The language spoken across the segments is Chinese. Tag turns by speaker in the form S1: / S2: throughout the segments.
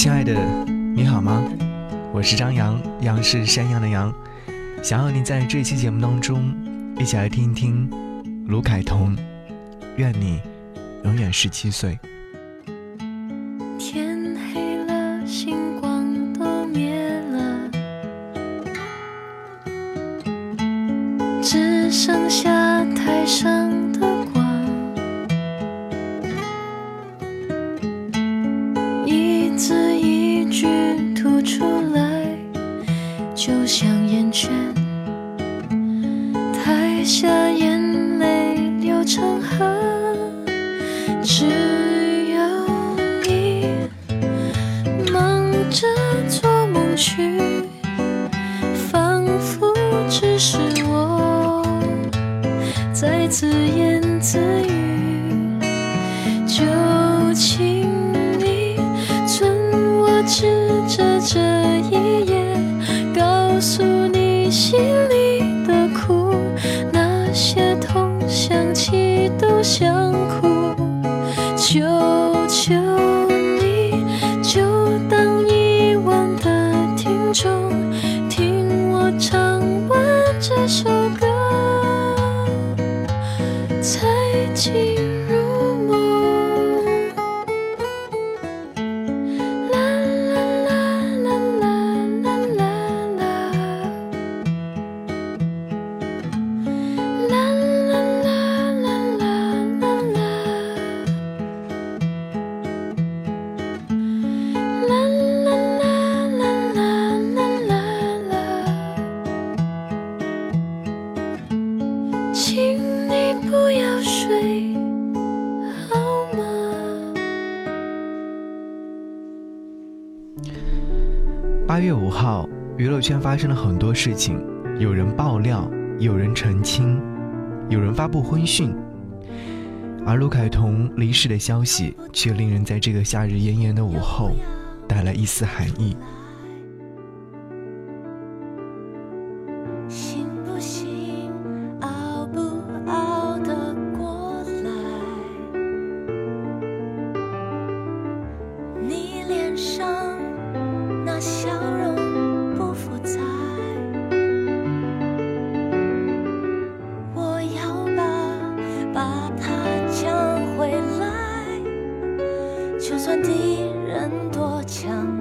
S1: 亲爱的，你好吗？我是张扬，杨是山羊的羊。想要您在这期节目当中一起来听一听卢凯彤，愿你永远十七岁。
S2: 自言自语。就请你准我指着这一页，告诉你心里的苦，那些痛想起都想哭。求求你，就当遗忘的听众，听我唱完这首歌，
S1: 去月五号，娱乐圈发生了很多事情，有人爆料，有人澄清，有人发布婚讯，而卢凯彤离世的消息却令人在这个夏日炎炎的午后带来一丝寒意。
S2: 算敌人多强。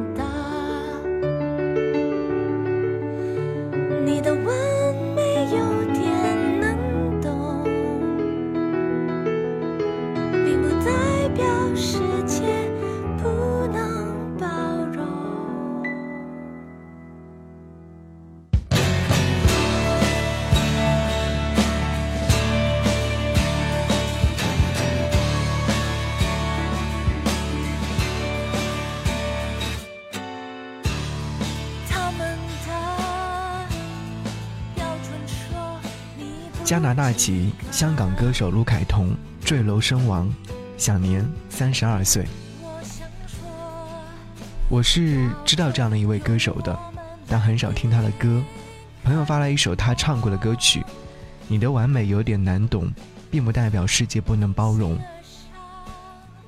S1: 加拿大籍香港歌手卢凯彤坠楼身亡，享年三十二岁。
S2: 我想说
S1: 我是知道这样的一位歌手的，但很少听他的歌。朋友发来一首他唱过的歌曲，《你的完美有点难懂，并不代表世界不能包容》。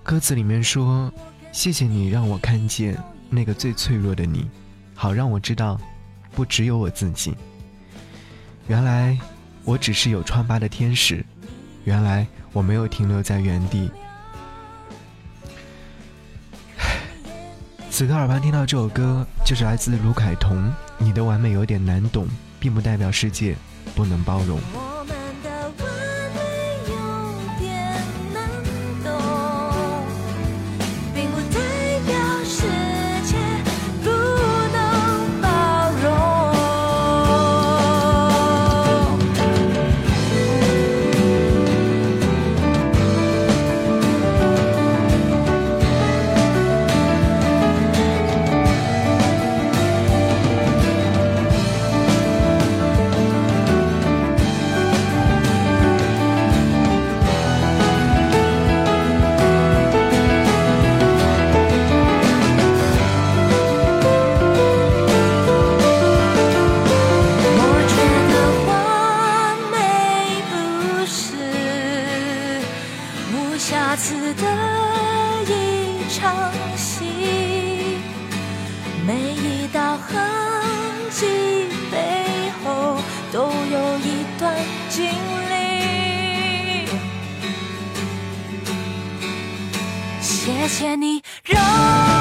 S1: 歌词里面说：“谢谢你让我看见那个最脆弱的你，好让我知道，不只有我自己。原来我只是有疮疤的天使，原来我没有停留在原地。”此刻耳畔听到这首歌，就是来自卢凯彤。你的完美有点难懂，并不代表世界不能包容。
S2: 每一道痕迹背后都有一段经历。谢谢你让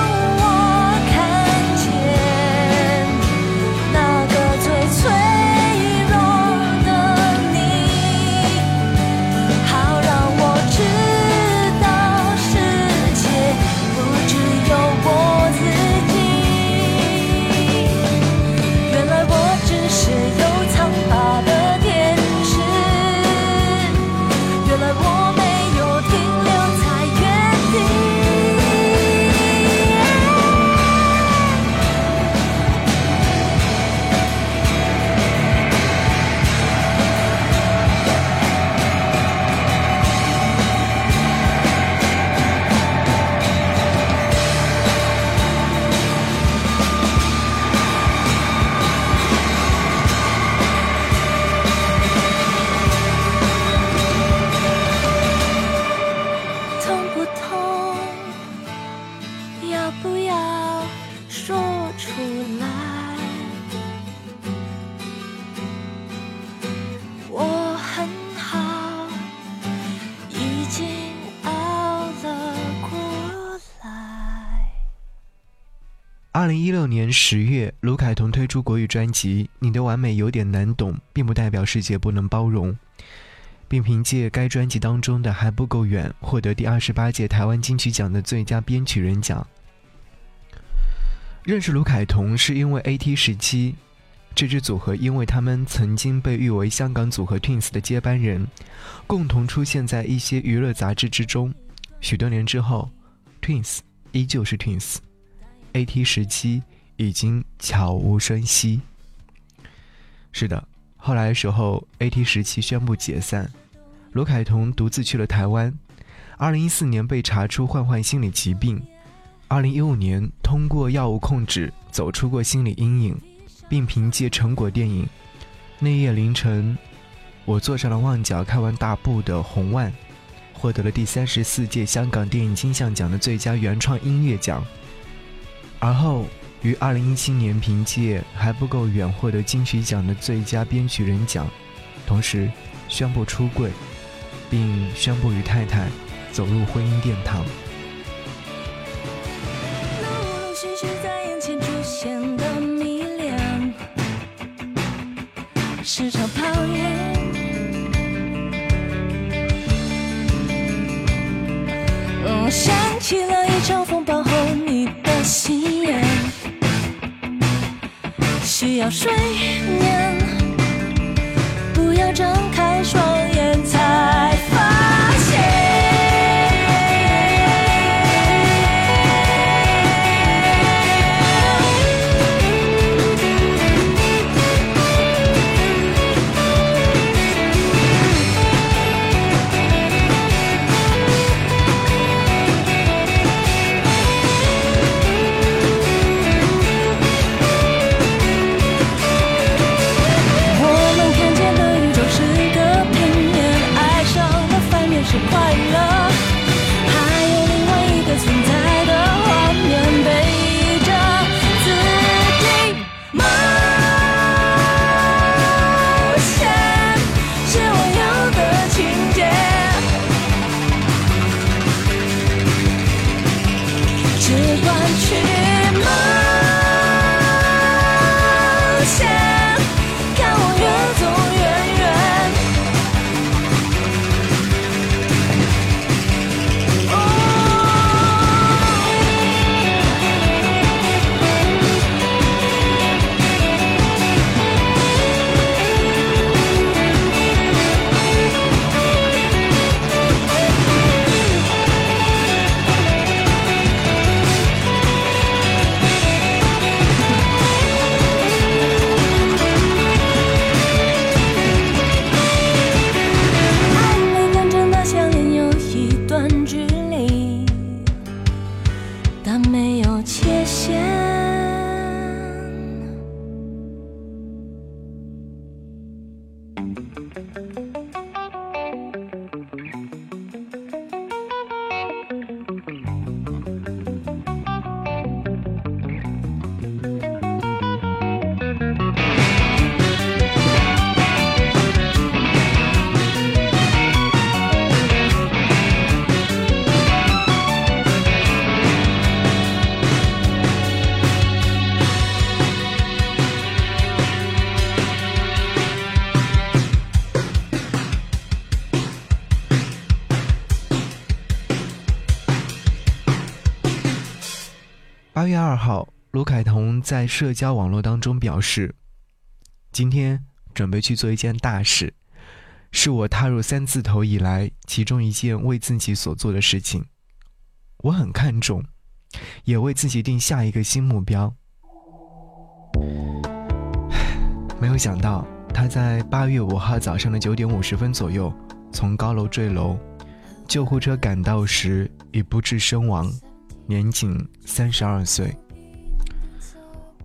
S1: 二零一六年十月，卢凯彤推出国语专辑《你的完美有点难懂》，并不代表世界不能包容，并凭借该专辑当中的《还不够远》获得第二十八届台湾金曲奖的最佳编曲人奖。认识卢凯彤是因为 AT 时期这支组合，因为他们曾经被誉为香港组合 Twins 的接班人，共同出现在一些娱乐杂志之中。许多年之后，Twins 依旧是 Twins。AT 时期已经悄无声息。是的，后来的时候，AT 时期宣布解散，罗凯彤独自去了台湾。二零一四年被查出患患心理疾病，二零一五年通过药物控制走出过心理阴影，并凭借成果电影《那夜凌晨》，我坐上了旺角看完大部的红万，获得了第三十四届香港电影金像奖的最佳原创音乐奖。而后于二零一七年凭借《还不够远》获得金曲奖的最佳编曲人奖，同时宣布出柜，并宣布与太太走入婚姻殿堂。
S2: 陆陆续续在眼前出现的迷恋，是场泡影。嗯，想起了一场风要睡眠，不要张开双快乐，
S1: 八月二号，卢凯彤在社交网络当中表示：“今天准备去做一件大事，是我踏入三字头以来其中一件为自己所做的事情。我很看重，也为自己定下一个新目标。没有想到，他在八月五号早上的九点五十分左右从高楼坠楼，救护车赶到时已不治身亡。”年仅三十二岁，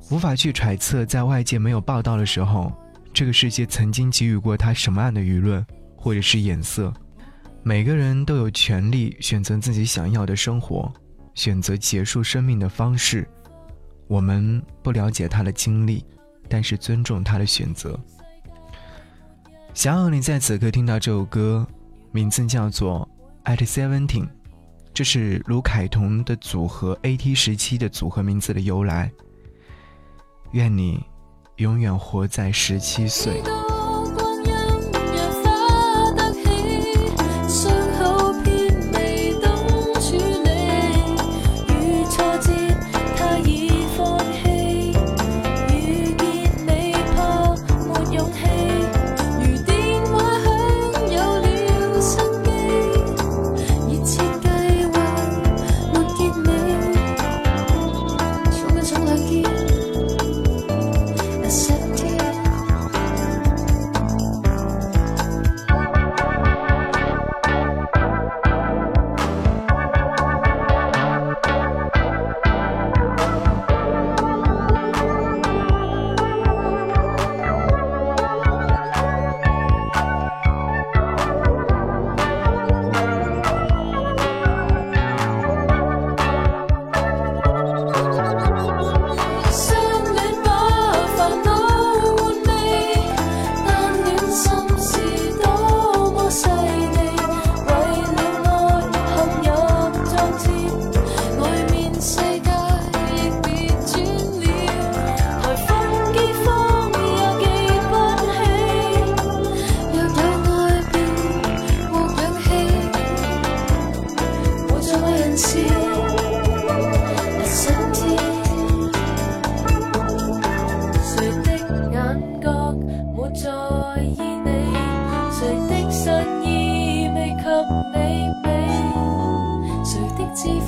S1: 无法去揣测，在外界没有报道的时候，这个世界曾经给予过他什么样的舆论或者是眼色。每个人都有权利选择自己想要的生活，选择结束生命的方式。我们不了解他的经历，但是尊重他的选择。想要你在此刻听到这首歌，名字叫做《At Seventeen》。这是卢凯彤的组合 AT 时期的组合名字的由来。愿你永远活在十七岁。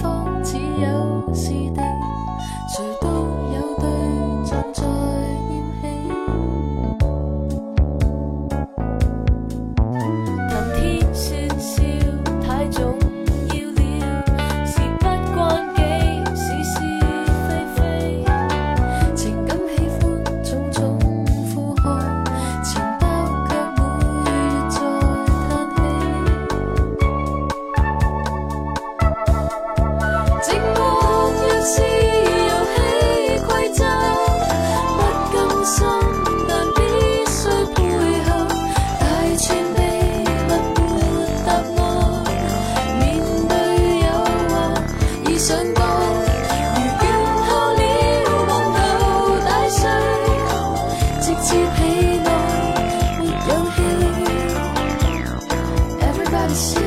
S2: 方只有是。see.